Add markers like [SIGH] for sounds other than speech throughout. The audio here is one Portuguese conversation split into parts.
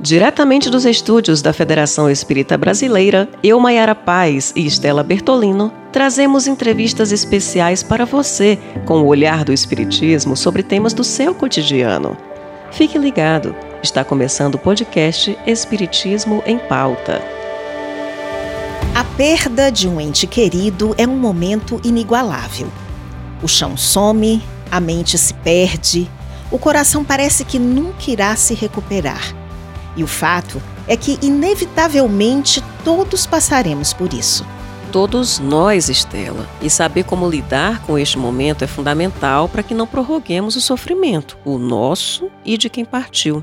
Diretamente dos estúdios da Federação Espírita Brasileira, eu, Maiara Paz e Estela Bertolino, trazemos entrevistas especiais para você com o olhar do Espiritismo sobre temas do seu cotidiano. Fique ligado, está começando o podcast Espiritismo em Pauta. A perda de um ente querido é um momento inigualável. O chão some, a mente se perde, o coração parece que nunca irá se recuperar. E o fato é que, inevitavelmente, todos passaremos por isso. Todos nós, Estela. E saber como lidar com este momento é fundamental para que não prorroguemos o sofrimento, o nosso e de quem partiu.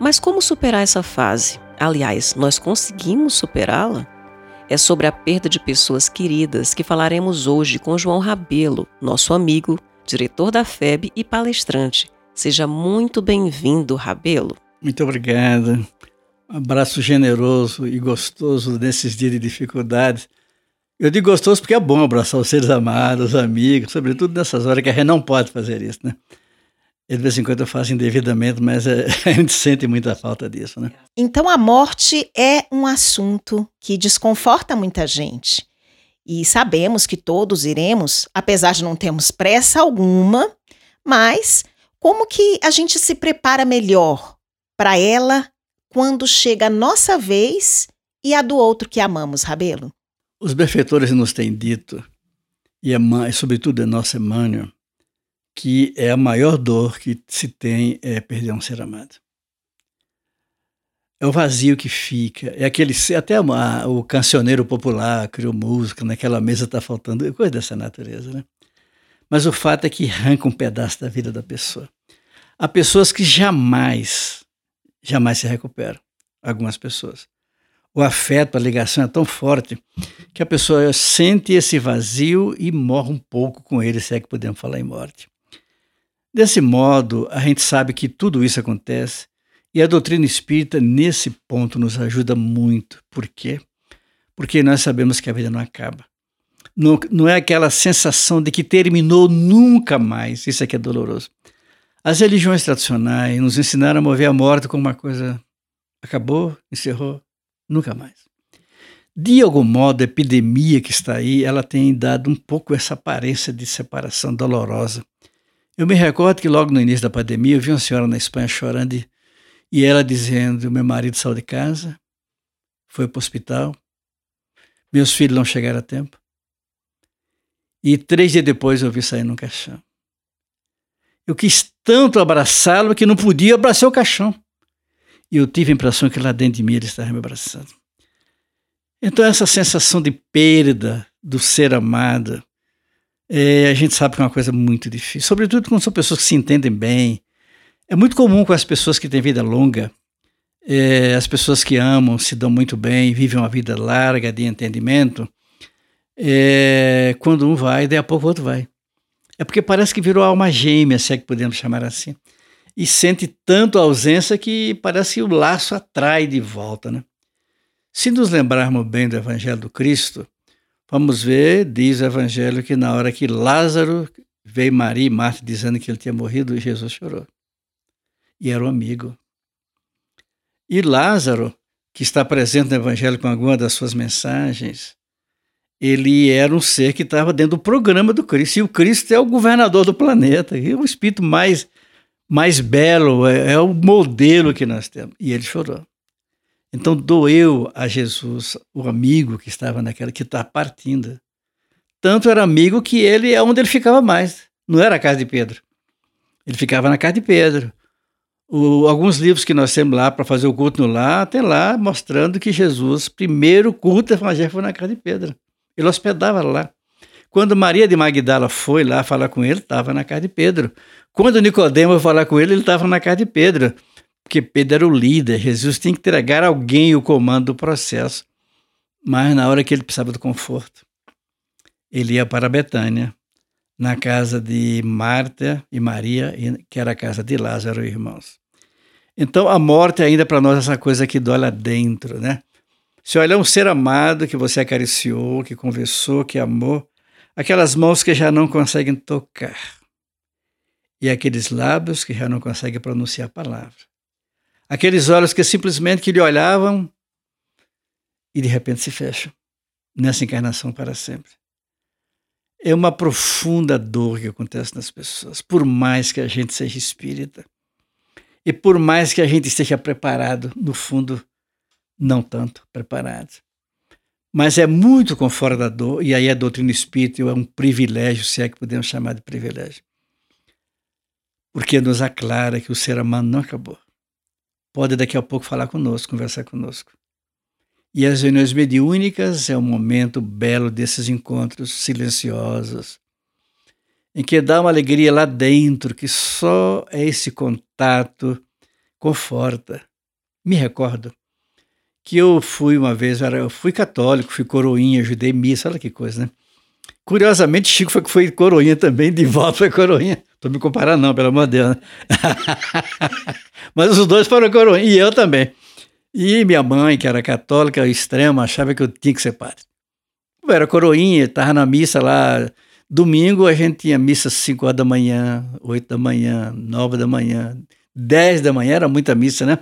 Mas como superar essa fase? Aliás, nós conseguimos superá-la? É sobre a perda de pessoas queridas que falaremos hoje com João Rabelo, nosso amigo, diretor da FEB e palestrante. Seja muito bem-vindo, Rabelo. Muito obrigado. Um abraço generoso e gostoso nesses dias de dificuldades. Eu digo gostoso porque é bom abraçar os seres amados, os amigos, sobretudo nessas horas que a gente não pode fazer isso, né? De vez em quando eu faço indevidamente, mas é, [LAUGHS] a gente sente muita falta disso, né? Então a morte é um assunto que desconforta muita gente. E sabemos que todos iremos, apesar de não termos pressa alguma, mas como que a gente se prepara melhor para ela quando chega a nossa vez e a do outro que amamos, Rabelo? Os benfeitores nos têm dito, e, a, sobretudo a nossa Emmanuel, que é a maior dor que se tem é perder um ser amado. É o vazio que fica, é aquele até uma, o cancioneiro popular criou música, naquela mesa está faltando coisa dessa natureza, né? Mas o fato é que arranca um pedaço da vida da pessoa. Há pessoas que jamais jamais se recuperam. Algumas pessoas. O afeto, a ligação é tão forte que a pessoa sente esse vazio e morre um pouco com ele, se é que podemos falar em morte. Desse modo, a gente sabe que tudo isso acontece e a doutrina espírita, nesse ponto, nos ajuda muito. Por quê? Porque nós sabemos que a vida não acaba. Não, não é aquela sensação de que terminou nunca mais. Isso aqui é doloroso. As religiões tradicionais nos ensinaram a mover a morte como uma coisa acabou, encerrou, nunca mais. De algum modo, a epidemia que está aí, ela tem dado um pouco essa aparência de separação dolorosa. Eu me recordo que logo no início da pandemia eu vi uma senhora na Espanha chorando e, e ela dizendo: meu marido saiu de casa, foi para o hospital, meus filhos não chegaram a tempo. E três dias depois eu vi sair num caixão. Eu quis tanto abraçá-lo que não podia abraçar o caixão. E eu tive a impressão que lá dentro de mim ele estava me abraçando. Então, essa sensação de perda do ser amado, é, a gente sabe que é uma coisa muito difícil, sobretudo quando são pessoas que se entendem bem. É muito comum com as pessoas que têm vida longa, é, as pessoas que amam, se dão muito bem, vivem uma vida larga de entendimento. É, quando um vai, daí a pouco o outro vai. É porque parece que virou alma gêmea, se é que podemos chamar assim. E sente tanto a ausência que parece que o laço atrai de volta. Né? Se nos lembrarmos bem do Evangelho do Cristo, vamos ver, diz o Evangelho, que na hora que Lázaro veio Maria e Marta dizendo que ele tinha morrido, Jesus chorou. E era um amigo. E Lázaro, que está presente no Evangelho com alguma das suas mensagens, ele era um ser que estava dentro do programa do Cristo. E o Cristo é o governador do planeta, é o espírito mais, mais belo, é, é o modelo que nós temos. E ele chorou. Então doeu a Jesus, o amigo que estava naquela, que está partindo. Tanto era amigo que ele é onde ele ficava mais. Não era a casa de Pedro. Ele ficava na casa de Pedro. O, alguns livros que nós temos lá para fazer o culto no lar, tem lá mostrando que Jesus, primeiro culto evangélico foi na casa de Pedro. Ele hospedava lá. Quando Maria de Magdala foi lá falar com ele, estava na casa de Pedro. Quando Nicodemo foi falar com ele, ele estava na casa de Pedro. Porque Pedro era o líder. Jesus tinha que entregar alguém o comando do processo. Mas na hora que ele precisava do conforto, ele ia para Betânia, na casa de Marta e Maria, que era a casa de Lázaro e irmãos. Então a morte ainda para nós é essa coisa que dói lá dentro, né? Se olhar um ser amado que você acariciou, que conversou, que amou, aquelas mãos que já não conseguem tocar, e aqueles lábios que já não conseguem pronunciar a palavra, Aqueles olhos que simplesmente que lhe olhavam e de repente se fecham nessa encarnação para sempre. É uma profunda dor que acontece nas pessoas, por mais que a gente seja espírita. E por mais que a gente esteja preparado, no fundo, não tanto preparado. Mas é muito confortador, e aí a doutrina espírita é um privilégio, se é que podemos chamar de privilégio. Porque nos aclara que o ser humano não acabou. Pode daqui a pouco falar conosco, conversar conosco. E as reuniões mediúnicas é um momento belo desses encontros silenciosos, em que dá uma alegria lá dentro, que só esse contato conforta. Me recordo que eu fui uma vez, eu fui católico, fui coroinha, ajudei missa, olha que coisa, né? Curiosamente, Chico foi, foi coroinha também, de volta foi coroinha. Tô me comparando não, pelo amor de Deus. Né? [LAUGHS] Mas os dois foram coroinha, e eu também. E minha mãe, que era católica extrema, achava que eu tinha que ser padre. Eu era coroinha, estava na missa lá. Domingo a gente tinha missa às 5 horas da manhã, 8 da manhã, 9 da manhã, 10 da manhã, era muita missa, né?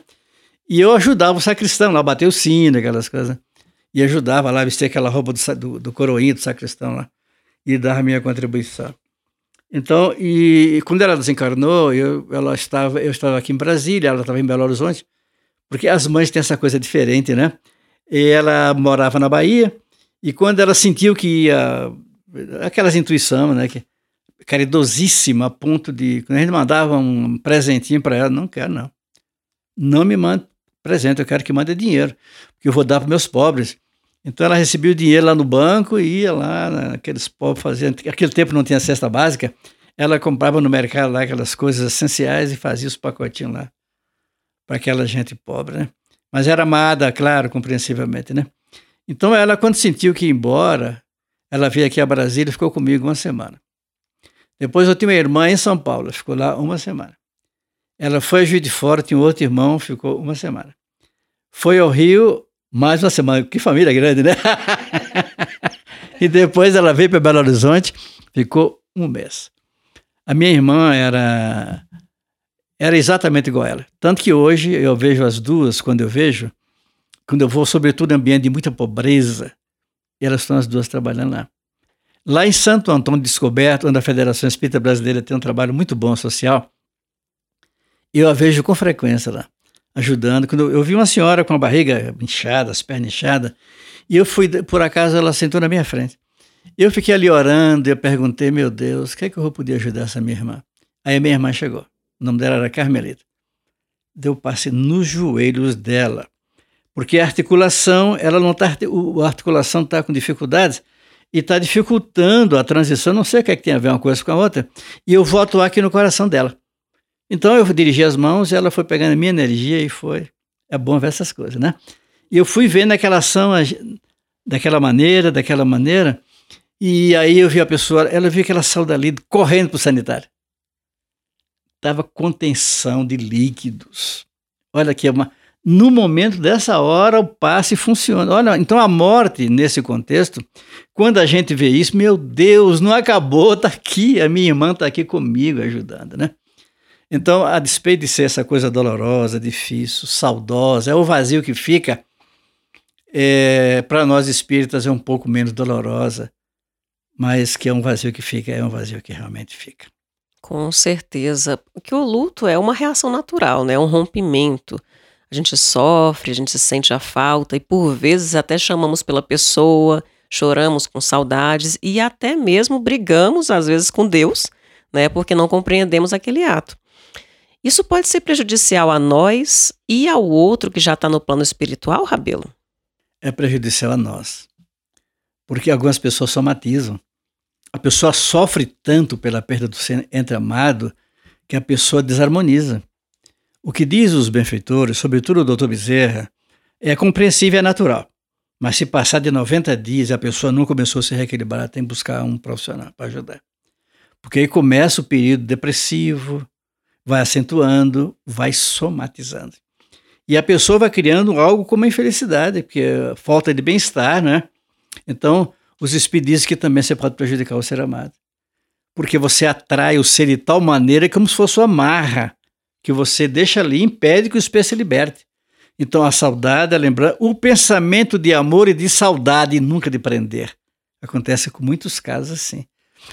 E eu ajudava o sacristão lá, bater o sino, aquelas coisas. E ajudava lá, vestir aquela roupa do, do, do coroinha do sacristão lá. E dar a minha contribuição. Então, e, quando ela desencarnou, eu, ela estava, eu estava aqui em Brasília, ela estava em Belo Horizonte. Porque as mães têm essa coisa diferente, né? E ela morava na Bahia e quando ela sentiu que ia. aquelas intuições, né? Que, caridosíssima a ponto de. Quando a gente mandava um presentinho para ela, não quero, não. Não me mande presente, eu quero que mande dinheiro, porque eu vou dar para meus pobres. Então ela recebia o dinheiro lá no banco e ia lá, naqueles pobres fazendo. Aquele tempo não tinha cesta básica, ela comprava no mercado lá aquelas coisas essenciais e fazia os pacotinhos lá para aquela gente pobre, né? Mas era amada, claro, compreensivelmente, né? Então ela, quando sentiu que ia embora, ela veio aqui a Brasília e ficou comigo uma semana. Depois eu tinha uma irmã em São Paulo, ficou lá uma semana. Ela foi a Juiz de Fora, tinha um outro irmão, ficou uma semana. Foi ao Rio, mais uma semana. Que família grande, né? [LAUGHS] e depois ela veio para Belo Horizonte, ficou um mês. A minha irmã era era exatamente igual a ela. Tanto que hoje eu vejo as duas, quando eu vejo, quando eu vou, sobretudo, em ambiente de muita pobreza, elas estão as duas trabalhando lá. Lá em Santo Antônio Descoberto, onde a Federação Espírita Brasileira tem um trabalho muito bom social, eu a vejo com frequência lá, ajudando. Quando eu vi uma senhora com a barriga inchada, as pernas inchadas, e eu fui, por acaso, ela sentou na minha frente. Eu fiquei ali orando e eu perguntei, meu Deus, o que é que eu vou poder ajudar essa minha irmã? Aí a minha irmã chegou. O nome dela era Carmelita. Deu passe nos joelhos dela. Porque a articulação, ela não tá, a articulação está com dificuldades e está dificultando a transição. Não sei o que, é que tem a ver uma coisa com a outra. E eu vou atuar aqui no coração dela. Então eu dirigi as mãos e ela foi pegando a minha energia e foi. É bom ver essas coisas, né? E eu fui vendo aquela ação daquela maneira, daquela maneira. E aí eu vi a pessoa, ela viu que ela saiu dali correndo para o sanitário estava contenção de líquidos. Olha aqui, é uma, no momento dessa hora o passe funciona. Olha, então a morte nesse contexto, quando a gente vê isso, meu Deus, não acabou, está aqui, a minha irmã está aqui comigo ajudando, né? Então, a despeito de ser essa coisa dolorosa, difícil, saudosa, é o vazio que fica, é, para nós espíritas é um pouco menos dolorosa, mas que é um vazio que fica, é um vazio que realmente fica. Com certeza. Que o luto é uma reação natural, né? É um rompimento. A gente sofre, a gente sente a falta e por vezes até chamamos pela pessoa, choramos com saudades e até mesmo brigamos às vezes com Deus, né? Porque não compreendemos aquele ato. Isso pode ser prejudicial a nós e ao outro que já está no plano espiritual, Rabelo? É prejudicial a nós. Porque algumas pessoas somatizam a pessoa sofre tanto pela perda do ser entre amado que a pessoa desarmoniza. O que diz os benfeitores, sobretudo o doutor Bezerra, é compreensível e é natural. Mas se passar de 90 dias e a pessoa não começou a se reequilibrar, tem que buscar um profissional para ajudar. Porque aí começa o período depressivo, vai acentuando, vai somatizando. E a pessoa vai criando algo como a infelicidade, porque é falta de bem-estar, né? Então, os espíritos que também você pode prejudicar o ser amado. Porque você atrai o ser de tal maneira como se fosse uma marra que você deixa ali impede que o espírito se liberte. Então a saudade, a lembrança, o pensamento de amor e de saudade e nunca de prender. Acontece com muitos casos assim.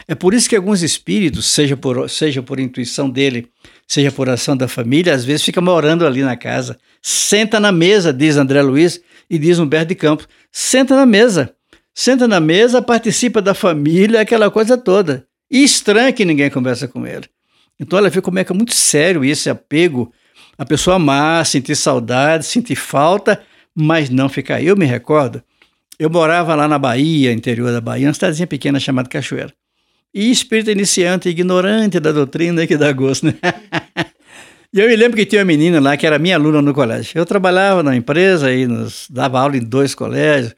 É por isso que alguns espíritos, seja por, seja por intuição dele, seja por ação da família, às vezes fica morando ali na casa. Senta na mesa, diz André Luiz e diz Humberto de Campos. Senta na mesa. Senta na mesa, participa da família, aquela coisa toda. E estranha que ninguém conversa com ele. Então ela vê como é que é muito sério esse apego. A pessoa amar, sentir saudade, sentir falta, mas não ficar. Eu me recordo, eu morava lá na Bahia, interior da Bahia, uma cidadezinha pequena chamada Cachoeira. E espírito iniciante, ignorante da doutrina que dá gosto, né? [LAUGHS] e eu me lembro que tinha uma menina lá que era minha aluna no colégio. Eu trabalhava na empresa e nos, dava aula em dois colégios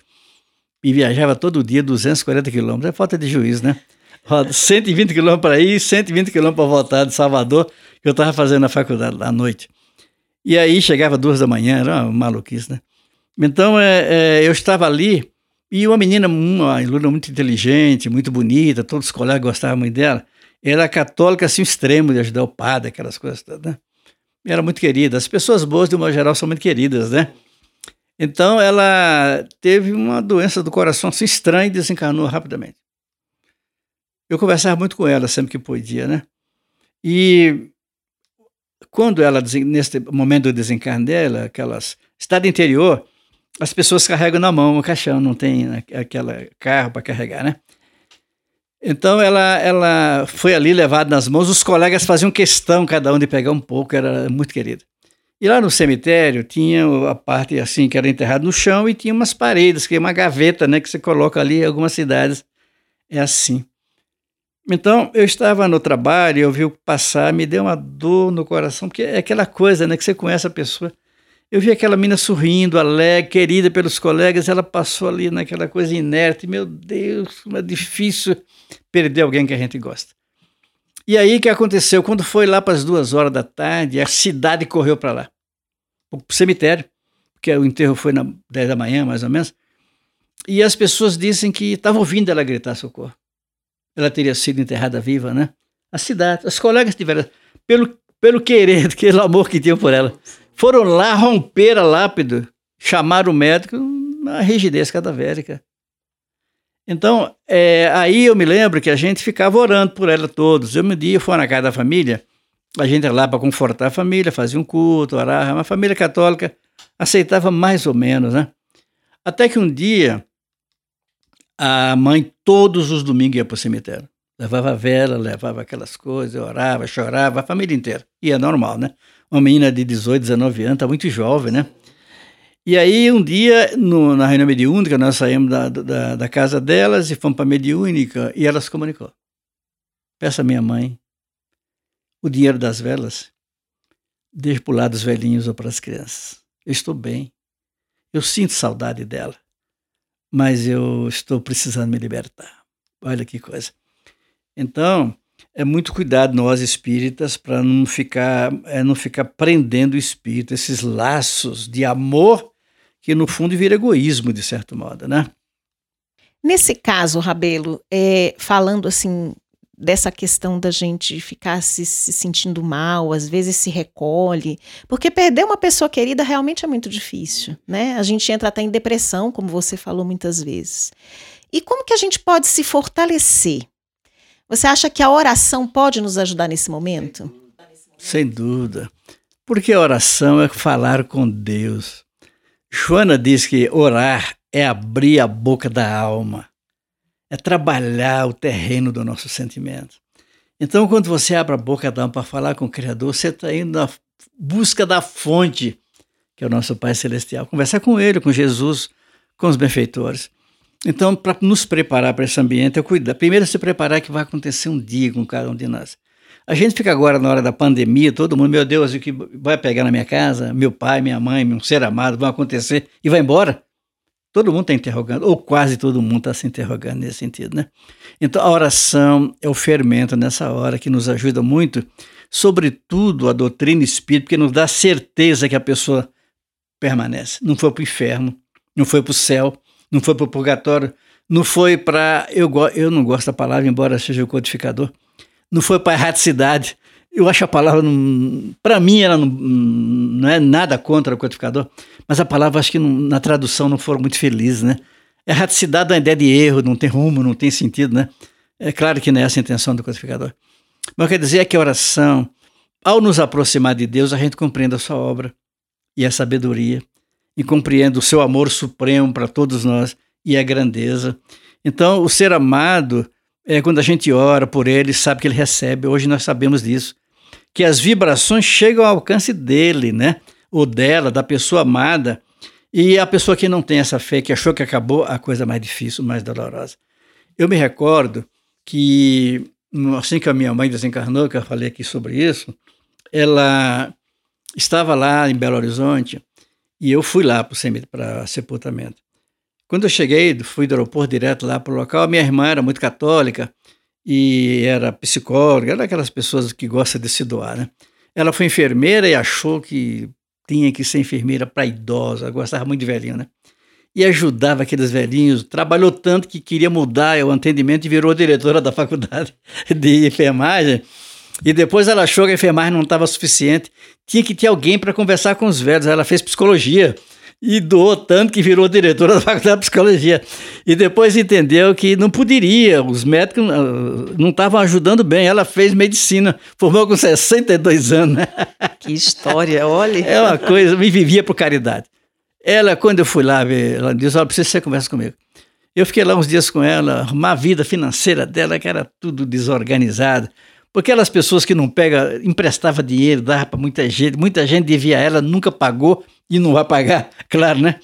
e viajava todo dia 240 quilômetros. É falta de juízo, né? 120 quilômetros para ir, 120 quilômetros para voltar de Salvador, que eu estava fazendo na faculdade à noite. E aí chegava duas da manhã, era uma maluquice, né? Então é, é, eu estava ali e uma menina, uma aluna muito inteligente, muito bonita, todos os colegas gostavam muito dela, era católica assim, extremo de ajudar o padre, aquelas coisas né? Era muito querida. As pessoas boas, de uma geral, são muito queridas, né? Então ela teve uma doença do coração assim estranha e desencarnou rapidamente. Eu conversava muito com ela sempre que podia, né? E quando ela, nesse momento do desencarne dela, aquelas estado interior, as pessoas carregam na mão o caixão, não tem aquele carro para carregar, né? Então ela, ela foi ali levada nas mãos, os colegas faziam questão cada um de pegar um pouco, era muito querida. E lá no cemitério tinha a parte assim que era enterrado no chão e tinha umas paredes, que é uma gaveta, né, que você coloca ali algumas cidades. É assim. Então, eu estava no trabalho, eu vi passar, me deu uma dor no coração, porque é aquela coisa, né, que você conhece a pessoa eu vi aquela menina sorrindo, alegre, querida pelos colegas, ela passou ali naquela coisa inerte. Meu Deus, como é difícil perder alguém que a gente gosta. E aí o que aconteceu? Quando foi lá para as duas horas da tarde, a cidade correu para lá, para o cemitério, porque o enterro foi na 10 da manhã, mais ou menos. E as pessoas dizem que estavam ouvindo ela gritar socorro. Ela teria sido enterrada viva, né? A cidade, os colegas tiveram, pelo, pelo querer, [LAUGHS] pelo amor que tinham por ela. Foram lá, romper a lápide, chamaram o médico, uma rigidez cadavérica. Então, é, aí eu me lembro que a gente ficava orando por ela todos. Eu, um dia, fui na casa da família, a gente ia lá para confortar a família, fazia um culto, orava. Uma família católica aceitava mais ou menos, né? Até que um dia, a mãe, todos os domingos, ia para o cemitério. Levava vela, levava aquelas coisas, orava, chorava, a família inteira. E é normal, né? Uma menina de 18, 19 anos, tá muito jovem, né? E aí, um dia, no, na reunião mediúnica, nós saímos da, da, da casa delas e fomos para a mediúnica e ela se comunicou. Peça à minha mãe o dinheiro das velas, deixe para o lado dos velhinhos ou para as crianças. Eu estou bem. Eu sinto saudade dela, mas eu estou precisando me libertar. Olha que coisa. Então, é muito cuidado nós espíritas para não ficar é, não ficar prendendo o espírito esses laços de amor que no fundo vira egoísmo de certo modo, né? Nesse caso, Rabelo, é, falando assim dessa questão da gente ficar se, se, sentindo mal, às vezes se recolhe, porque perder uma pessoa querida realmente é muito difícil, né? A gente entra até em depressão, como você falou muitas vezes. E como que a gente pode se fortalecer você acha que a oração pode nos ajudar nesse momento? Sem dúvida. Porque a oração é falar com Deus. Joana diz que orar é abrir a boca da alma, é trabalhar o terreno do nosso sentimento. Então, quando você abre a boca da alma para falar com o Criador, você está indo na busca da fonte, que é o nosso Pai Celestial. Conversar com Ele, com Jesus, com os benfeitores. Então, para nos preparar para esse ambiente, é cuidar. Primeiro, se preparar que vai acontecer um dia com cada um de nós. A gente fica agora na hora da pandemia, todo mundo, meu Deus, o que vai pegar na minha casa? Meu pai, minha mãe, um ser amado, vão acontecer e vai embora? Todo mundo está interrogando, ou quase todo mundo está se interrogando nesse sentido, né? Então, a oração é o fermento nessa hora que nos ajuda muito, sobretudo a doutrina espírita, porque nos dá certeza que a pessoa permanece. Não foi para o inferno, não foi para o céu, não foi para o purgatório, não foi para. Eu, eu não gosto da palavra, embora seja o codificador, não foi para erraticidade. eu acho a palavra, para mim, ela não, não, é nada contra o codificador, mas a palavra acho que não, na tradução não foram muito felizes, né? É raticidade da ideia de erro, não tem rumo, não tem sentido, né? É claro que não é essa a intenção do codificador. Mas quer dizer é que a oração, ao nos aproximar de Deus, a gente compreende a sua obra e a sabedoria, e compreende o seu amor supremo para todos nós e a grandeza. Então, o ser amado é quando a gente ora por ele, sabe que ele recebe. Hoje nós sabemos disso que as vibrações chegam ao alcance dele, né? Ou dela, da pessoa amada. E a pessoa que não tem essa fé, que achou que acabou, a coisa mais difícil, mais dolorosa. Eu me recordo que, assim que a minha mãe desencarnou, que eu falei aqui sobre isso, ela estava lá em Belo Horizonte e eu fui lá para sepultamento. Quando eu cheguei, fui do aeroporto direto lá para o local, a minha irmã era muito católica e era psicóloga, era aquelas pessoas que gostam de se doar, né? Ela foi enfermeira e achou que tinha que ser enfermeira para idosa, gostava muito de velhinho, né? E ajudava aqueles velhinhos, trabalhou tanto que queria mudar o atendimento e virou diretora da faculdade [LAUGHS] de enfermagem. E depois ela achou que a enfermagem não estava suficiente, tinha que ter alguém para conversar com os velhos. Ela fez psicologia e doou tanto que virou diretora da faculdade de psicologia. E depois entendeu que não poderia, os médicos ah, não estavam ajudando bem. Ela fez medicina, formou com 62 anos. Né? [LAUGHS] Que história, olha. É uma coisa, me vivia por caridade. Ela, quando eu fui lá ver, ela disse: Olha, precisa que você conversa comigo. Eu fiquei lá uns dias com ela, arrumar a vida financeira dela, que era tudo desorganizado. Porque aquelas pessoas que não pegam, emprestava dinheiro, dava para muita gente, muita gente devia a ela, nunca pagou e não vai pagar, [LAUGHS] claro, né?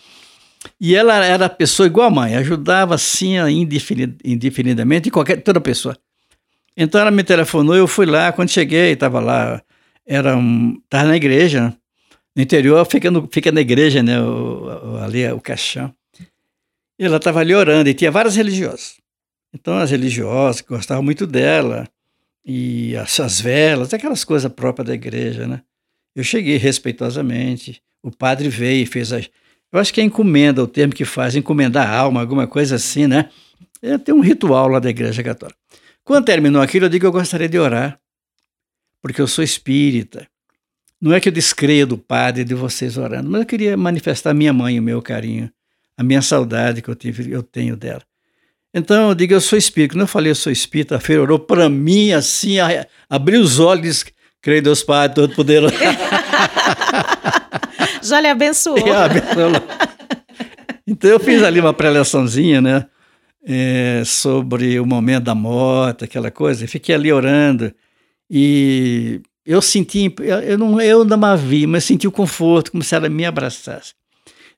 E ela era pessoa igual a mãe, ajudava assim indefinidamente qualquer toda pessoa. Então ela me telefonou, eu fui lá, quando cheguei, estava lá, era um, tava na igreja, né? no interior fica, no, fica na igreja, né, o, ali o caixão. E ela estava ali orando, e tinha várias religiosas. Então as religiosas gostavam muito dela, e as, as velas, aquelas coisas próprias da igreja, né? Eu cheguei respeitosamente, o padre veio e fez a. Eu acho que é encomenda o termo que faz, encomendar a alma, alguma coisa assim, né? É, tem um ritual lá da Igreja Católica. Quando terminou aquilo, eu digo que eu gostaria de orar, porque eu sou espírita. Não é que eu descreia do padre de vocês orando, mas eu queria manifestar minha mãe, o meu carinho, a minha saudade que eu, tive, eu tenho dela. Então eu digo, eu sou espírita. Quando eu falei eu sou espírita, a feira orou para mim assim, abriu os olhos, creio em Deus Pai, Todo-Poderoso. [LAUGHS] Já lhe abençoou. então eu fiz ali uma preleçãozinha, né? É, sobre o momento da morte, aquela coisa. E fiquei ali orando. E eu senti, eu não, eu não vi, mas senti o conforto, como se ela me abraçasse.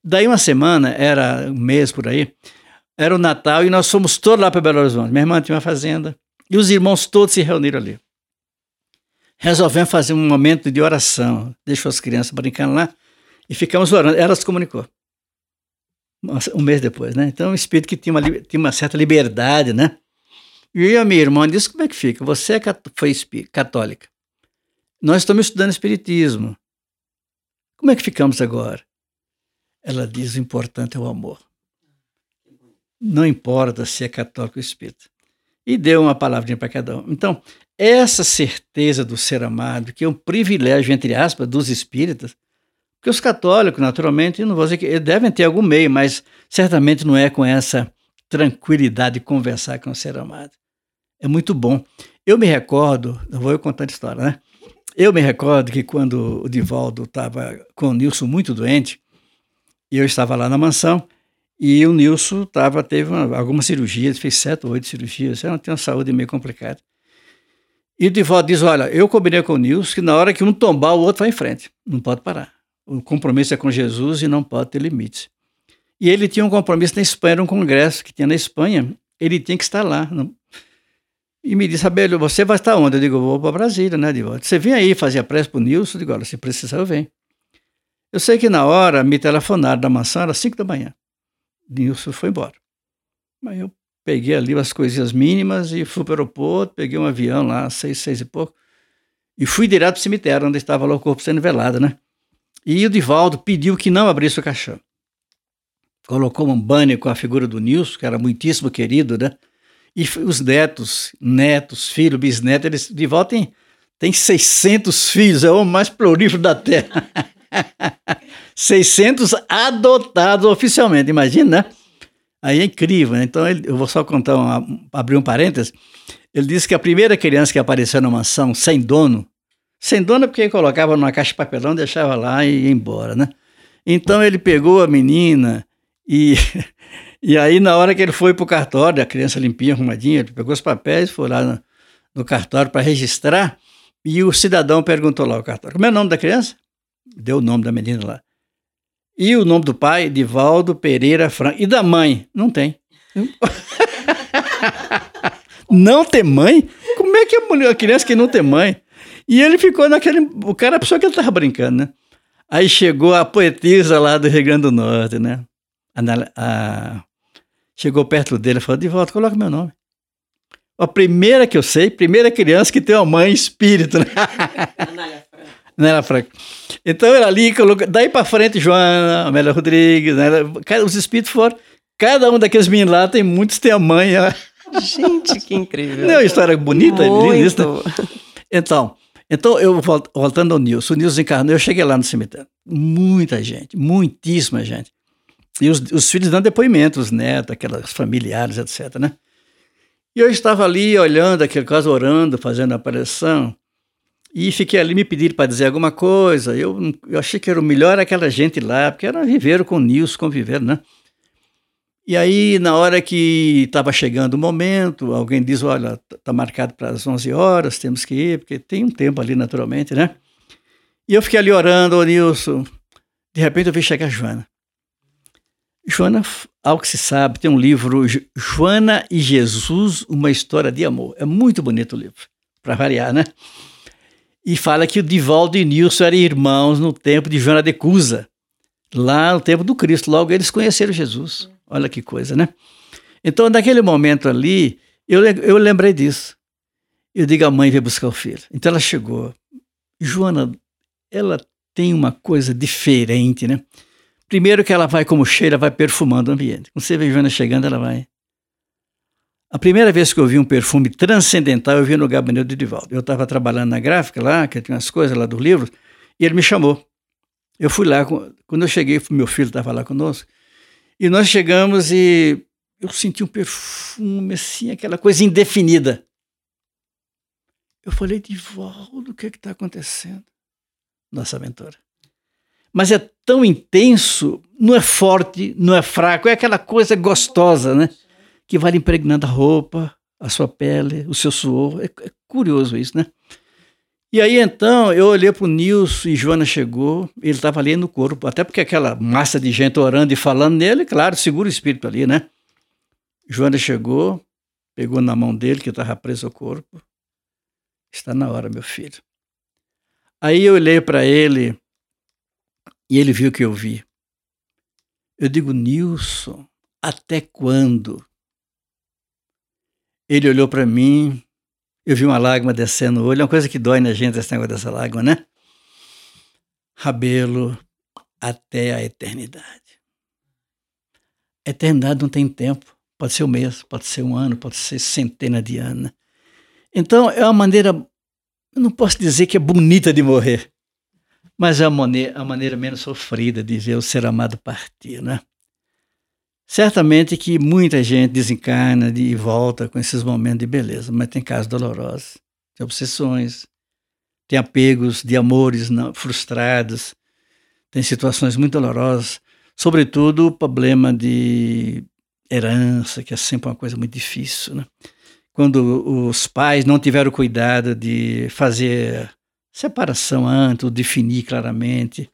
Daí uma semana, era um mês por aí, era o Natal e nós fomos todos lá para Belo Horizonte. Minha irmã tinha uma fazenda e os irmãos todos se reuniram ali. Resolvemos fazer um momento de oração. Deixou as crianças brincando lá e ficamos orando. Ela se comunicou. Um mês depois, né? Então, um espírito que tinha uma, tinha uma certa liberdade, né? E a minha irmã disse: Como é que fica? Você é foi católica. Nós estamos estudando Espiritismo. Como é que ficamos agora? Ela diz: o importante é o amor. Não importa se é católico ou espírita. E deu uma palavrinha para cada um. Então, essa certeza do ser amado, que é um privilégio, entre aspas, dos espíritas, porque os católicos, naturalmente, não vou dizer que devem ter algum meio, mas certamente não é com essa tranquilidade de conversar com o ser amado. É muito bom. Eu me recordo, eu vou contar a história, né? Eu me recordo que quando o Divaldo estava com o Nilson muito doente, e eu estava lá na mansão, e o Nilson tava, teve uma, algumas cirurgias, fez sete ou oito cirurgias, ele tem uma saúde meio complicada. E o Divaldo diz: Olha, eu combinei com o Nilson que na hora que um tombar, o outro vai em frente, não pode parar. O compromisso é com Jesus e não pode ter limites. E ele tinha um compromisso na Espanha, era um congresso que tinha na Espanha, ele tinha que estar lá. E me disse, Abelho, você vai estar onde? Eu digo, vou para Brasília, né, Divaldo? Você vem aí fazer a prece para o Nilson? Eu digo, olha, se precisar, eu venho. Eu sei que na hora me telefonaram da mansão, era 5 da manhã. Nilson foi embora. Mas eu peguei ali as coisinhas mínimas e fui para o aeroporto, peguei um avião lá, seis, seis e pouco, e fui direto para o cemitério, onde estava lá o corpo sendo velado, né? E o Divaldo pediu que não abrisse o caixão. Colocou um banner com a figura do Nilson, que era muitíssimo querido, né? E os netos, netos, filhos, bisnetos, eles, Divaldo tem tem 600 filhos, é o mais prolífero da Terra. [LAUGHS] [LAUGHS] 600 adotados oficialmente, imagina, né? Aí é incrível, né? Então, ele, eu vou só contar, uma, abrir um parênteses. Ele disse que a primeira criança que apareceu na mansão sem dono, sem dono é porque colocava numa caixa de papelão, deixava lá e ia embora, né? Então ele pegou a menina e, [LAUGHS] e aí na hora que ele foi para o cartório, a criança limpinha, arrumadinha, ele pegou os papéis, foi lá no, no cartório para registrar e o cidadão perguntou lá ao cartório, como é o nome da criança? Deu o nome da menina lá. E o nome do pai, Divaldo Pereira Franco. E da mãe? Não tem. [LAUGHS] não tem mãe? Como é que a, mulher, a criança que não tem mãe? E ele ficou naquele. O cara, a pessoa que ele estava brincando, né? Aí chegou a poetisa lá do Rio Grande do Norte, né? A, a, chegou perto dele e falou: Divaldo, coloca meu nome. A primeira que eu sei, primeira criança que tem uma mãe espírito, né? [LAUGHS] Nela Franco. Então era ali, daí para frente, Joana, Amélia Rodrigues, né? os espíritos foram. Cada um daqueles meninos lá tem muitos, tem a mãe. Gente, que incrível. Não é uma história bonita, linda. Né? Então, então, eu voltando ao Nilson, o Nilson encarnou, eu cheguei lá no cemitério. Muita gente, muitíssima gente. E os, os filhos dando depoimentos, os netos, aquelas familiares, etc, né? E eu estava ali olhando aquele caso, orando, fazendo a aparição. E fiquei ali, me pediram para dizer alguma coisa. Eu, eu achei que era o melhor aquela gente lá, porque era viveram com o Nilson, conviveram, né? E aí, na hora que estava chegando o momento, alguém diz: Olha, está marcado para as 11 horas, temos que ir, porque tem um tempo ali, naturalmente, né? E eu fiquei ali orando, ô Nilson. De repente eu vi chegar a Joana. Joana, ao que se sabe, tem um livro, Joana e Jesus, uma história de amor. É muito bonito o livro, para variar, né? E fala que o Divaldo e Nilson eram irmãos no tempo de Joana de Cusa, lá no tempo do Cristo. Logo eles conheceram Jesus. Olha que coisa, né? Então, naquele momento ali, eu, eu lembrei disso. Eu digo, a mãe veio buscar o filho. Então ela chegou. Joana, ela tem uma coisa diferente, né? Primeiro que ela vai como cheira, vai perfumando o ambiente. Quando você vê Joana chegando, ela vai a primeira vez que eu vi um perfume transcendental, eu vi no gabinete do Divaldo. Eu estava trabalhando na gráfica lá, que tinha umas coisas lá do livro, e ele me chamou. Eu fui lá, quando eu cheguei, meu filho estava lá conosco, e nós chegamos e eu senti um perfume, assim, aquela coisa indefinida. Eu falei, Divaldo, o que é está acontecendo? Nossa aventura. Mas é tão intenso, não é forte, não é fraco, é aquela coisa gostosa, né? Que vai impregnando a roupa, a sua pele, o seu suor. É, é curioso isso, né? E aí então eu olhei para o Nilson e Joana chegou, ele estava ali no corpo, até porque aquela massa de gente orando e falando nele, claro, segura o espírito ali, né? Joana chegou, pegou na mão dele, que estava preso ao corpo. Está na hora, meu filho. Aí eu olhei para ele e ele viu o que eu vi. Eu digo, Nilson, até quando? Ele olhou para mim, eu vi uma lágrima descendo no olho, é uma coisa que dói na gente esse negócio dessa lágrima, né? Rabelo até a eternidade. A eternidade não tem tempo. Pode ser um mês, pode ser um ano, pode ser centena de anos. Então é uma maneira, eu não posso dizer que é bonita de morrer, mas é a maneira, a maneira menos sofrida de ver o ser amado partir, né? Certamente que muita gente desencarna e volta com esses momentos de beleza, mas tem casos dolorosos, tem obsessões, tem apegos de amores não, frustrados, tem situações muito dolorosas, sobretudo o problema de herança, que é sempre uma coisa muito difícil, né? Quando os pais não tiveram cuidado de fazer separação antes, ou definir claramente,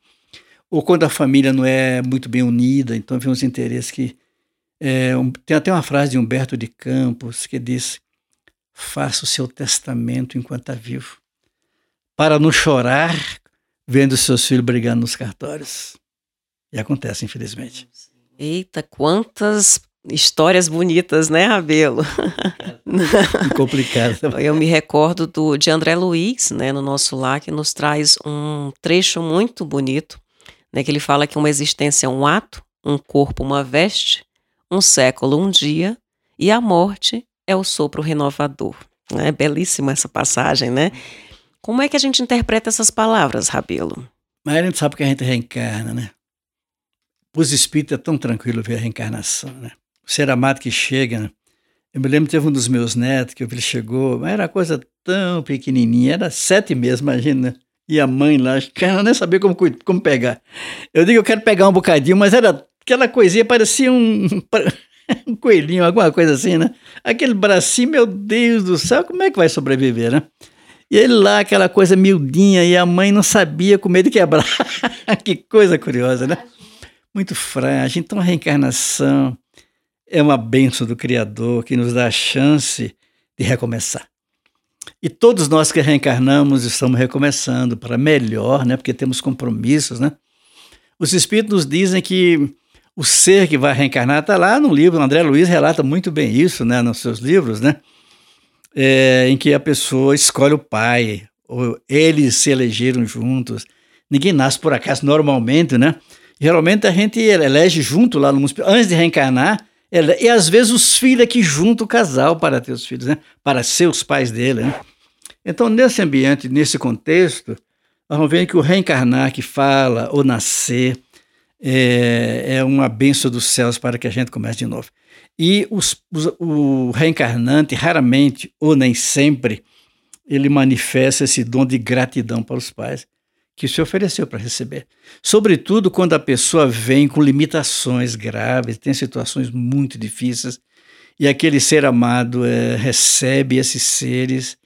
ou quando a família não é muito bem unida, então vem uns interesses que é, um, tem até uma frase de Humberto de Campos que diz: Faça o seu testamento enquanto está vivo, para não chorar vendo seus filhos brigando nos cartórios. E acontece, infelizmente. Eita, quantas histórias bonitas, né, Rabelo? Complicado. [LAUGHS] Eu me recordo do, de André Luiz, né, no nosso lar, que nos traz um trecho muito bonito, né, que ele fala que uma existência é um ato, um corpo uma veste, um século, um dia, e a morte é o sopro renovador. É belíssima essa passagem, né? Como é que a gente interpreta essas palavras, Rabelo? Mas a gente sabe que a gente reencarna, né? Os espíritos é tão tranquilo ver a reencarnação, né? O ser amado que chega, né? Eu me lembro, teve um dos meus netos que ele chegou, mas era coisa tão pequenininha, era sete meses, imagina. E a mãe lá, ela nem sabia como, como pegar. Eu digo, eu quero pegar um bocadinho, mas era aquela coisinha, parecia um, [LAUGHS] um coelhinho, alguma coisa assim, né? Aquele bracinho, meu Deus do céu, como é que vai sobreviver, né? E ele lá, aquela coisa miudinha, e a mãe não sabia com medo de quebrar. [LAUGHS] que coisa curiosa, né? Muito frágil. Então a reencarnação é uma bênção do Criador que nos dá a chance de recomeçar. E todos nós que reencarnamos estamos recomeçando para melhor, né? Porque temos compromissos, né? Os espíritos nos dizem que o ser que vai reencarnar está lá no livro. André Luiz relata muito bem isso, né? Nos seus livros, né? É, em que a pessoa escolhe o pai, ou eles se elegeram juntos. Ninguém nasce por acaso normalmente, né? Geralmente a gente elege junto lá no mundo, antes de reencarnar, e às vezes os filhos aqui junto o casal para ter os filhos, né? Para ser os pais dele, né? Então, nesse ambiente, nesse contexto, nós vamos ver que o reencarnar que fala, ou nascer, é, é uma benção dos céus para que a gente comece de novo. E os, os, o reencarnante, raramente ou nem sempre, ele manifesta esse dom de gratidão para os pais que se ofereceu para receber. Sobretudo quando a pessoa vem com limitações graves, tem situações muito difíceis, e aquele ser amado é, recebe esses seres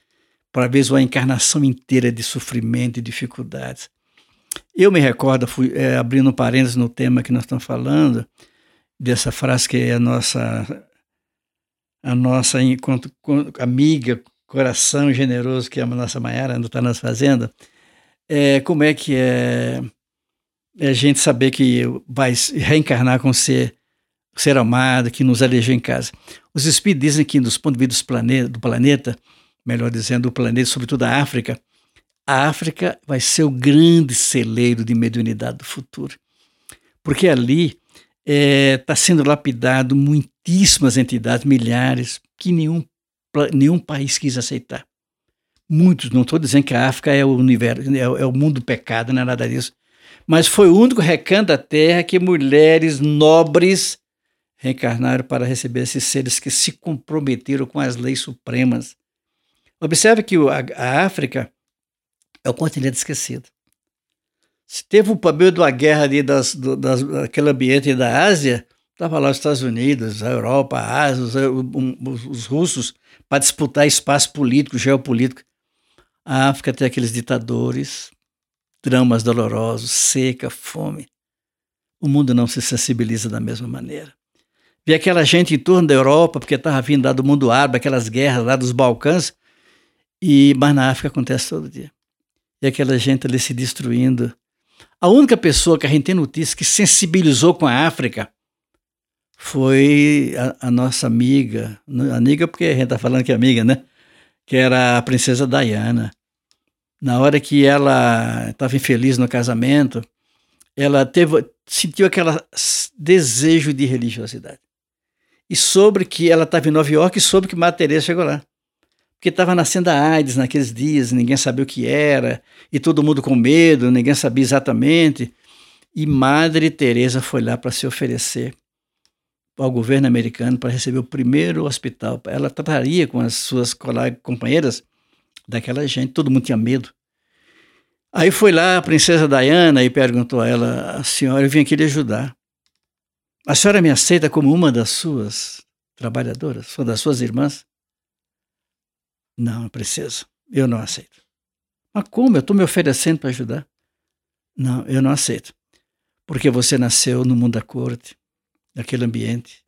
para ver uma encarnação inteira de sofrimento e dificuldades. Eu me recordo, fui é, abrindo parênteses no tema que nós estamos falando, dessa frase que é a nossa, a nossa enquanto, amiga, coração generoso, que é a nossa Maiara, está nos fazendo, é, como é que é, é a gente saber que vai reencarnar com ser, ser amado, que nos elegeu em casa. Os espíritos dizem que, dos pontos de vista planeta, do planeta, melhor dizendo, do planeta, sobretudo a África, a África vai ser o grande celeiro de mediunidade do futuro. Porque ali está é, tá sendo lapidado muitíssimas entidades, milhares, que nenhum, nenhum país quis aceitar. Muitos, não estou dizendo que a África é o universo, é, é o mundo do pecado, não é nada disso. Mas foi o único recanto da terra que mulheres nobres reencarnaram para receber esses seres que se comprometeram com as leis supremas. Observe que a África é o continente esquecido. Se teve o problema da guerra ali das, do, das, daquele ambiente da Ásia, estava lá os Estados Unidos, a Europa, a Ásia, os, os, os russos, para disputar espaço político, geopolítico. A África tem aqueles ditadores, dramas dolorosos, seca, fome. O mundo não se sensibiliza da mesma maneira. Vi aquela gente em torno da Europa, porque estava vindo lá do mundo árabe, aquelas guerras lá dos Balcãs, e, mas na África acontece todo dia. E aquela gente ali se destruindo. A única pessoa que a gente tem notícia que sensibilizou com a África foi a, a nossa amiga, amiga porque a gente está falando que é amiga, né? Que era a princesa Diana. Na hora que ela estava infeliz no casamento, ela teve, sentiu aquele desejo de religiosidade. E sobre que ela estava em Nova York e soube que Madre chegou lá porque estava nascendo a AIDS naqueles dias, ninguém sabia o que era, e todo mundo com medo, ninguém sabia exatamente. E Madre Teresa foi lá para se oferecer ao governo americano para receber o primeiro hospital. Ela trataria com as suas colegas, companheiras daquela gente, todo mundo tinha medo. Aí foi lá a princesa Diana e perguntou a ela: a senhora, eu vim aqui lhe ajudar. A senhora me aceita como uma das suas trabalhadoras, uma das suas irmãs? Não, não preciso. Eu não aceito. Mas como? Eu estou me oferecendo para ajudar. Não, eu não aceito. Porque você nasceu no mundo da corte, naquele ambiente,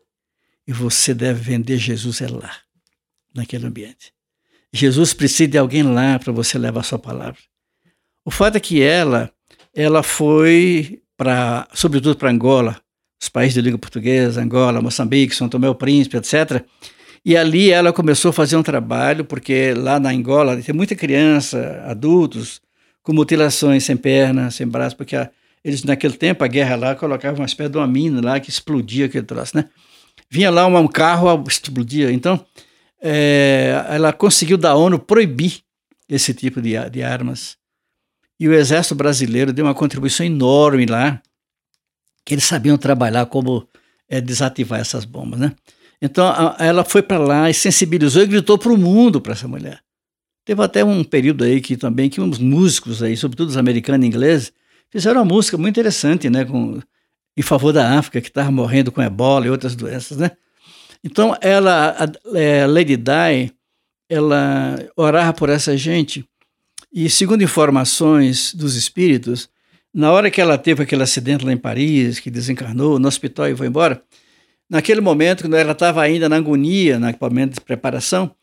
e você deve vender Jesus é lá, naquele ambiente. Jesus precisa de alguém lá para você levar a sua palavra. O fato é que ela, ela foi para, sobretudo para Angola, os países de língua portuguesa, Angola, Moçambique, São Tomé o Príncipe, etc. E ali ela começou a fazer um trabalho, porque lá na Angola tem muita criança, adultos, com mutilações sem perna, sem braço, porque a, eles naquele tempo, a guerra lá, colocavam uma espécie de uma mina lá que explodia aquele troço, né? Vinha lá um, carro, explodia. Então, é, ela conseguiu da ONU proibir esse tipo de, de armas. E o Exército Brasileiro deu uma contribuição enorme lá, que eles sabiam trabalhar como é, desativar essas bombas, né? Então a, ela foi para lá e sensibilizou e gritou para o mundo para essa mulher. Teve até um período aí que também que uns músicos aí, sobretudo os americanos e ingleses, fizeram uma música muito interessante, né, com, em favor da África que estava morrendo com ebola e outras doenças, né? Então ela, a, é, Lady Di, ela orava por essa gente e segundo informações dos espíritos, na hora que ela teve aquele acidente lá em Paris, que desencarnou no hospital e foi embora, naquele momento, quando ela estava ainda na agonia, no momento de preparação,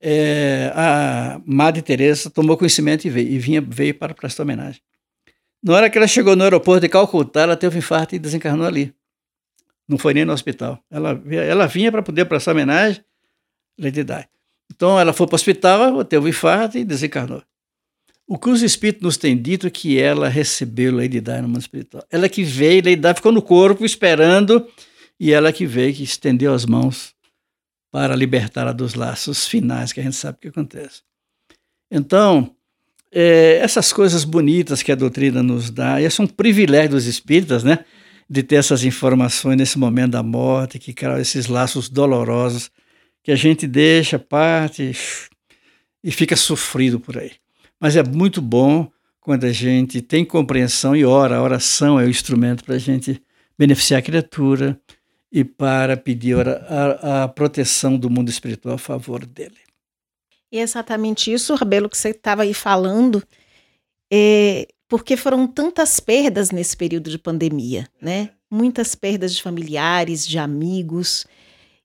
é, a Madre Teresa tomou conhecimento e veio, e vinha, veio para prestar homenagem. Na hora que ela chegou no aeroporto de Calcutá, ela teve um infarto e desencarnou ali. Não foi nem no hospital. Ela, ela vinha para poder prestar homenagem, Lady Di. Então ela foi para o hospital, teve um infarto e desencarnou. O que os espíritos nos têm dito é que ela recebeu Lady Di no mundo espiritual. Ela que veio, Lady Di ficou no corpo esperando, e ela que veio, que estendeu as mãos para libertá-la dos laços finais, que a gente sabe o que acontece. Então, é, essas coisas bonitas que a doutrina nos dá, e é um privilégio dos espíritas, né? De ter essas informações nesse momento da morte, que criam esses laços dolorosos, que a gente deixa, parte e fica sofrido por aí. Mas é muito bom quando a gente tem compreensão e ora. A oração é o instrumento para a gente beneficiar a criatura e para pedir a, a, proteção do mundo espiritual a favor dele. E é exatamente isso, Rabelo, que você estava aí falando, é, porque foram tantas perdas nesse período de pandemia, né? Muitas perdas de familiares, de amigos,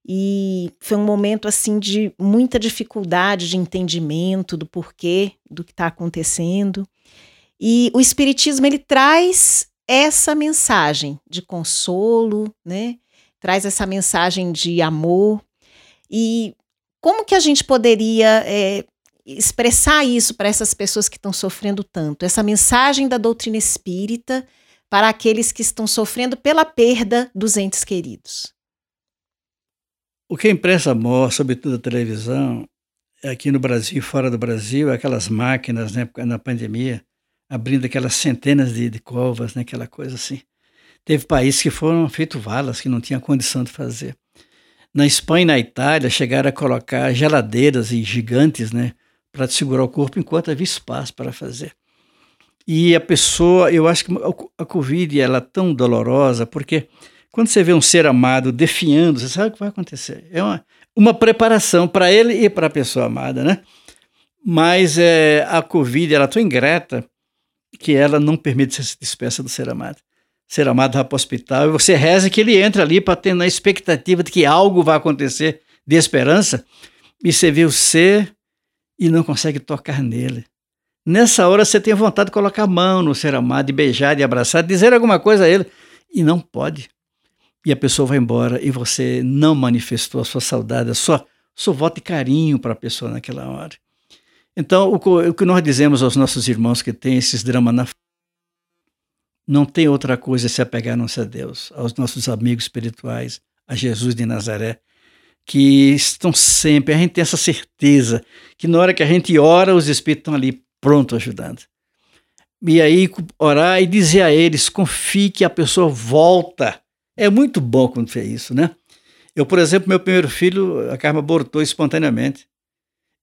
e foi um momento assim de muita dificuldade de entendimento do porquê do que está acontecendo. E o espiritismo ele traz essa mensagem de consolo, né? Traz essa mensagem de amor. E como que a gente poderia é, expressar isso para essas pessoas que estão sofrendo tanto? Essa mensagem da doutrina espírita para aqueles que estão sofrendo pela perda dos entes queridos. O que impressa mostra, sobretudo a televisão, aqui no Brasil e fora do Brasil, é aquelas máquinas, né, na pandemia, abrindo aquelas centenas de, de covas, né, aquela coisa assim. Teve países que foram feitos valas, que não tinham condição de fazer. Na Espanha e na Itália, chegaram a colocar geladeiras e gigantes, né, para segurar o corpo enquanto havia espaço para fazer. E a pessoa, eu acho que a Covid ela é tão dolorosa, porque quando você vê um ser amado definhando, você sabe o que vai acontecer. É uma, uma preparação para ele e para a pessoa amada, né? Mas é, a Covid ela é tão ingrata que ela não permite você se despeça do ser amado. Ser amado vai para o hospital e você reza que ele entra ali para ter na expectativa de que algo vai acontecer de esperança e você vê o ser e não consegue tocar nele. Nessa hora você tem vontade de colocar a mão no ser amado, de beijar, de abraçar, de dizer alguma coisa a ele e não pode e a pessoa vai embora e você não manifestou a sua saudade, a sua, voto de carinho para a pessoa naquela hora. Então, o, o, que nós dizemos aos nossos irmãos que têm esses dramas na não tem outra coisa se apegar a Deus, aos nossos amigos espirituais, a Jesus de Nazaré, que estão sempre, a gente tem essa certeza que na hora que a gente ora, os Espíritos estão ali pronto ajudando. E aí orar e dizer a eles, confie que a pessoa volta é muito bom quando fez isso, né? Eu, por exemplo, meu primeiro filho, a Karma abortou espontaneamente.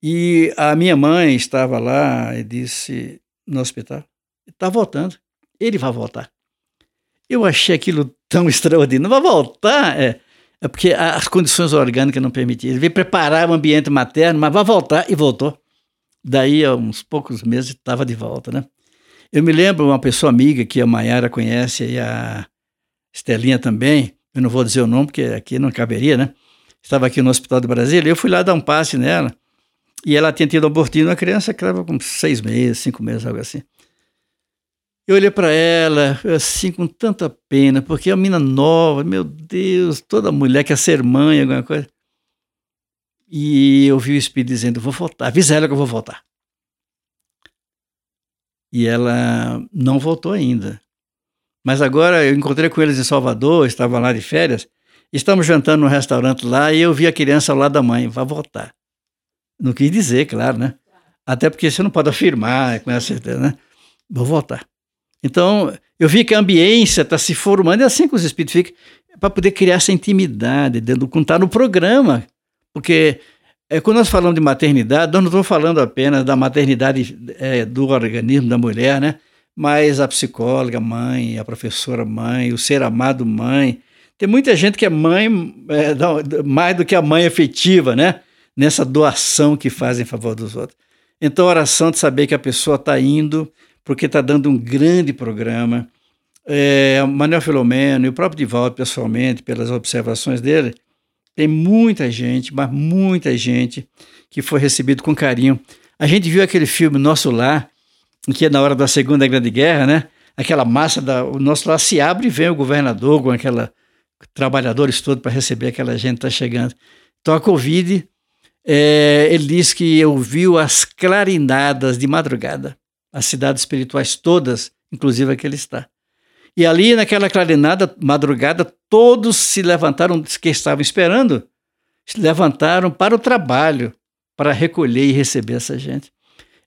E a minha mãe estava lá e disse no hospital: está voltando, ele vai voltar. Eu achei aquilo tão extraordinário. Não vai voltar? É, é porque as condições orgânicas não permitiam. Ele veio preparar o ambiente materno, mas vai voltar e voltou. Daí, a uns poucos meses, estava de volta, né? Eu me lembro uma pessoa amiga que a Maiara conhece, e a Estelinha também, eu não vou dizer o nome porque aqui não caberia, né? Estava aqui no Hospital do Brasil, eu fui lá dar um passe nela e ela tinha tido abortinho, uma criança que estava com seis meses, cinco meses, algo assim. Eu olhei para ela, assim, com tanta pena, porque é uma menina nova, meu Deus, toda mulher quer ser mãe, alguma coisa. E eu vi o Espírito dizendo: Vou voltar, avisa ela que eu vou voltar. E ela não voltou ainda. Mas agora eu encontrei com eles em Salvador, estavam lá de férias, estamos jantando no restaurante lá e eu vi a criança ao lado da mãe, vai voltar. Não quis dizer, claro, né? Até porque você não pode afirmar com essa certeza, né? Vou voltar. Então, eu vi que a ambiência está se formando, é assim que os espíritos ficam, para poder criar essa intimidade, dentro, quando está no programa. Porque é, quando nós falamos de maternidade, nós não estamos falando apenas da maternidade é, do organismo da mulher, né? Mas a psicóloga mãe, a professora mãe, o ser amado mãe. Tem muita gente que é mãe é, mais do que a mãe efetiva, né? Nessa doação que faz em favor dos outros. Então, a oração de saber que a pessoa está indo porque está dando um grande programa. É, Manuel Filomeno e o próprio Divaldo, pessoalmente, pelas observações dele, tem muita gente, mas muita gente que foi recebido com carinho. A gente viu aquele filme Nosso Lar, que é na hora da Segunda Grande Guerra, né? Aquela massa da o nosso lar se abre e vem o governador com aquela trabalhadores todos para receber aquela gente está chegando. Então a Covid, é, ele diz que ouviu as clarinadas de madrugada, as cidades espirituais todas, inclusive a que ele está. E ali, naquela clarinada, madrugada, todos se levantaram, que estavam esperando, se levantaram para o trabalho, para recolher e receber essa gente.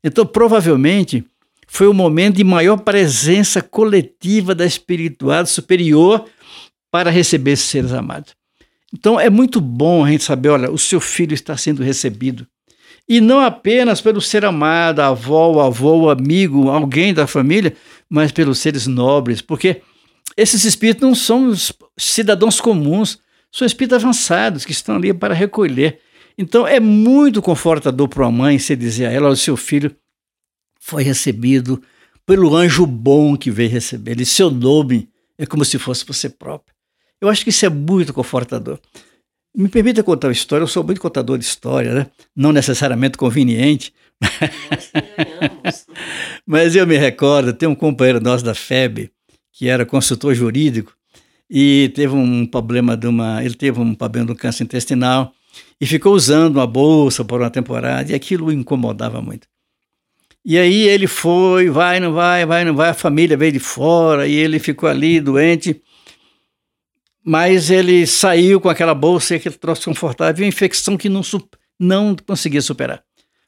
Então, provavelmente, foi o momento de maior presença coletiva da espiritualidade superior para receber esses seres amados. Então, é muito bom a gente saber: olha, o seu filho está sendo recebido. E não apenas pelo ser amado, avó, avô, amigo, alguém da família, mas pelos seres nobres, porque esses espíritos não são cidadãos comuns, são espíritos avançados que estão ali para recolher. Então é muito confortador para uma mãe se dizer a ela: o seu filho foi recebido pelo anjo bom que veio receber ele, seu nome é como se fosse você próprio. Eu acho que isso é muito confortador. Me permita contar uma história, eu sou muito contador de história, né? não necessariamente conveniente, [LAUGHS] Mas eu me recordo, tem um companheiro nosso da FEB, que era consultor jurídico, e teve um problema de uma. Ele teve um problema do câncer intestinal e ficou usando uma bolsa por uma temporada, e aquilo o incomodava muito. E aí ele foi, vai, não vai, vai, não vai, a família veio de fora, e ele ficou ali doente. Mas ele saiu com aquela bolsa e aquele troço confortável, uma infecção que não, não conseguia superar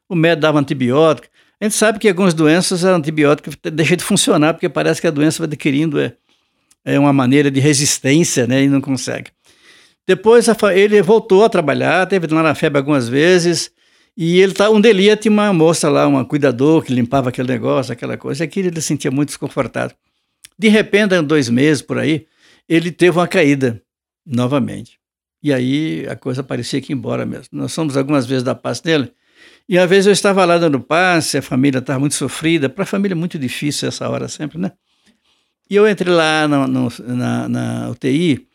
o médico dava antibiótico. A gente sabe que algumas doenças, a antibiótico deixa de funcionar, porque parece que a doença vai adquirindo é, é uma maneira de resistência, né, e não consegue. Depois ele voltou a trabalhar, teve lá na febre algumas vezes, e ele tá, onde ele ia tinha uma moça lá, uma cuidador que limpava aquele negócio, aquela coisa, e aquilo ele sentia muito desconfortado. De repente, em dois meses por aí, ele teve uma caída novamente. E aí a coisa parecia que ia embora mesmo. Nós fomos algumas vezes da paz dele, e uma vez eu estava lá dando passe, a família estava muito sofrida, para a família é muito difícil essa hora sempre, né? E eu entrei lá no, no, na, na, UTI,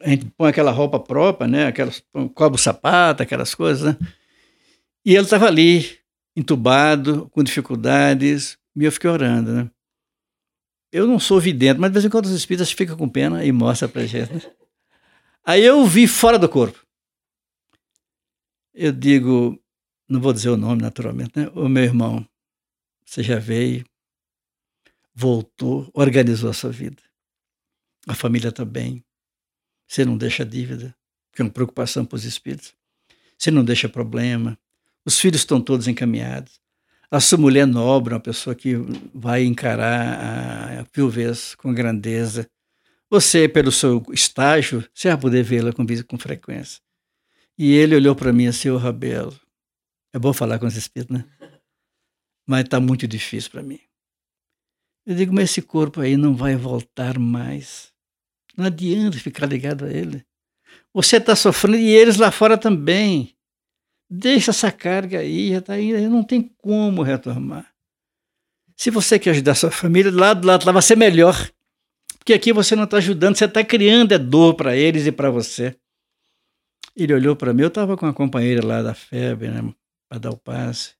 a gente põe aquela roupa própria, né? Aquelas, cobre o sapato, aquelas coisas, né? E ele estava ali, entubado, com dificuldades, e eu fiquei orando, né? Eu não sou vidente, mas de vez em quando os espíritos ficam com pena e mostram pra gente. Né? Aí eu vi fora do corpo. Eu digo, não vou dizer o nome naturalmente, né? O meu irmão, você já veio, voltou, organizou a sua vida. A família está bem. Você não deixa dívida, que é uma preocupação para os espíritos. Você não deixa problema. Os filhos estão todos encaminhados. A sua mulher nobre, uma pessoa que vai encarar a viuvez com grandeza. Você, pelo seu estágio, você vai poder vê-la com, com frequência. E ele olhou para mim assim, o Rabelo, é bom falar com esse espírito, né? Mas está muito difícil para mim. Eu digo, mas esse corpo aí não vai voltar mais. Não adianta ficar ligado a ele. Você está sofrendo e eles lá fora também. Deixa essa carga aí, já está aí, não tem como retomar. Se você quer ajudar a sua família, lá do lado lá vai ser melhor. Porque aqui você não está ajudando, você está criando é dor para eles e para você. Ele olhou para mim, eu estava com uma companheira lá da febre, né? para dar o passe.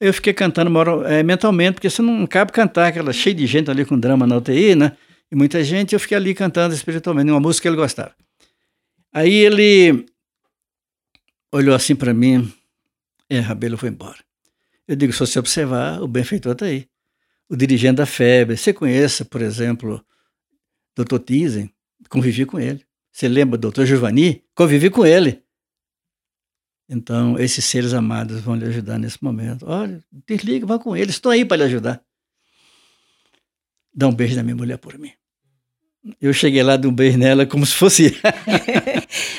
Eu fiquei cantando é, mentalmente, porque você não cabe cantar aquela cheia de gente ali com drama na UTI, né? E muita gente, eu fiquei ali cantando espiritualmente, uma música que ele gostava. Aí ele olhou assim para mim, é, Rabelo foi embora. Eu digo, se você observar, o benfeitor está aí. O dirigente da febre. Você conhece, por exemplo, Dr. Tizen? Convivi com ele. Você lembra do Dr. Giovanni? Convivi com ele. Então, esses seres amados vão lhe ajudar nesse momento. Olha, desliga, vá com eles, estou aí para lhe ajudar. Dá um beijo na minha mulher por mim. Eu cheguei lá, dei um beijo nela como se fosse. [LAUGHS]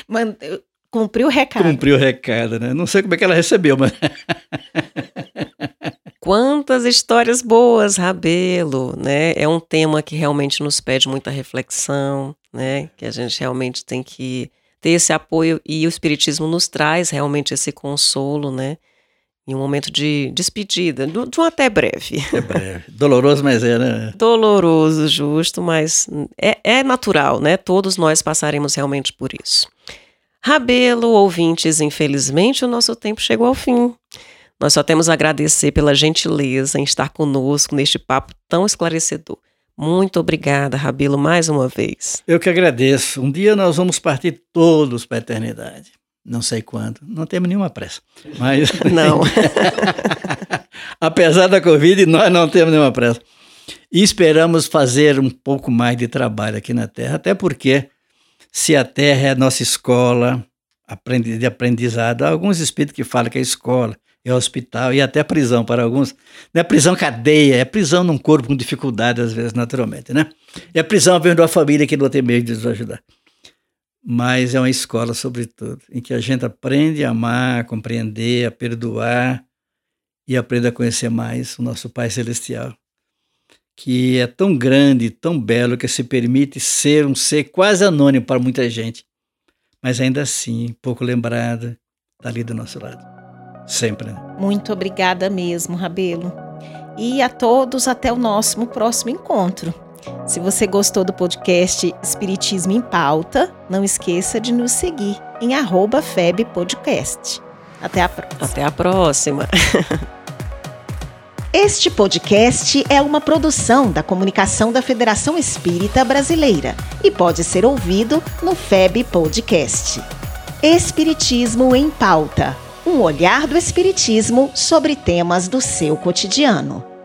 [LAUGHS] Cumpriu o recado. Cumpriu o recado, né? Não sei como é que ela recebeu, mas. [LAUGHS] Quantas histórias boas, Rabelo, né? É um tema que realmente nos pede muita reflexão, né? Que a gente realmente tem que ter esse apoio e o Espiritismo nos traz realmente esse consolo, né? Em um momento de despedida, de um até breve. É breve. Doloroso, mas é, né? Doloroso, justo, mas é, é natural, né? Todos nós passaremos realmente por isso. Rabelo, ouvintes, infelizmente o nosso tempo chegou ao fim. Nós só temos a agradecer pela gentileza em estar conosco neste papo tão esclarecedor. Muito obrigada, Rabelo, mais uma vez. Eu que agradeço. Um dia nós vamos partir todos para a eternidade. Não sei quando. Não temos nenhuma pressa. Mas. [LAUGHS] Não. [LAUGHS] Apesar da Covid, nós não temos nenhuma pressa. E esperamos fazer um pouco mais de trabalho aqui na Terra, até porque, se a Terra é a nossa escola de aprendizado, há alguns espíritos que falam que é escola, é hospital e até prisão para alguns. Não é prisão cadeia, é prisão num corpo com dificuldade, às vezes, naturalmente, né? É prisão vendo a família que não tem meio de nos ajudar. Mas é uma escola, sobretudo, em que a gente aprende a amar, a compreender, a perdoar e aprende a conhecer mais o nosso Pai Celestial, que é tão grande, tão belo, que se permite ser um ser quase anônimo para muita gente, mas ainda assim pouco lembrado, está ali do nosso lado. Sempre. Muito obrigada mesmo, Rabelo. E a todos até o nosso próximo encontro. Se você gostou do podcast Espiritismo em Pauta, não esqueça de nos seguir em arroba FebPodcast. Até a próxima. Até a próxima. [LAUGHS] Este podcast é uma produção da Comunicação da Federação Espírita Brasileira e pode ser ouvido no FEB Podcast. Espiritismo em Pauta um olhar do Espiritismo sobre temas do seu cotidiano.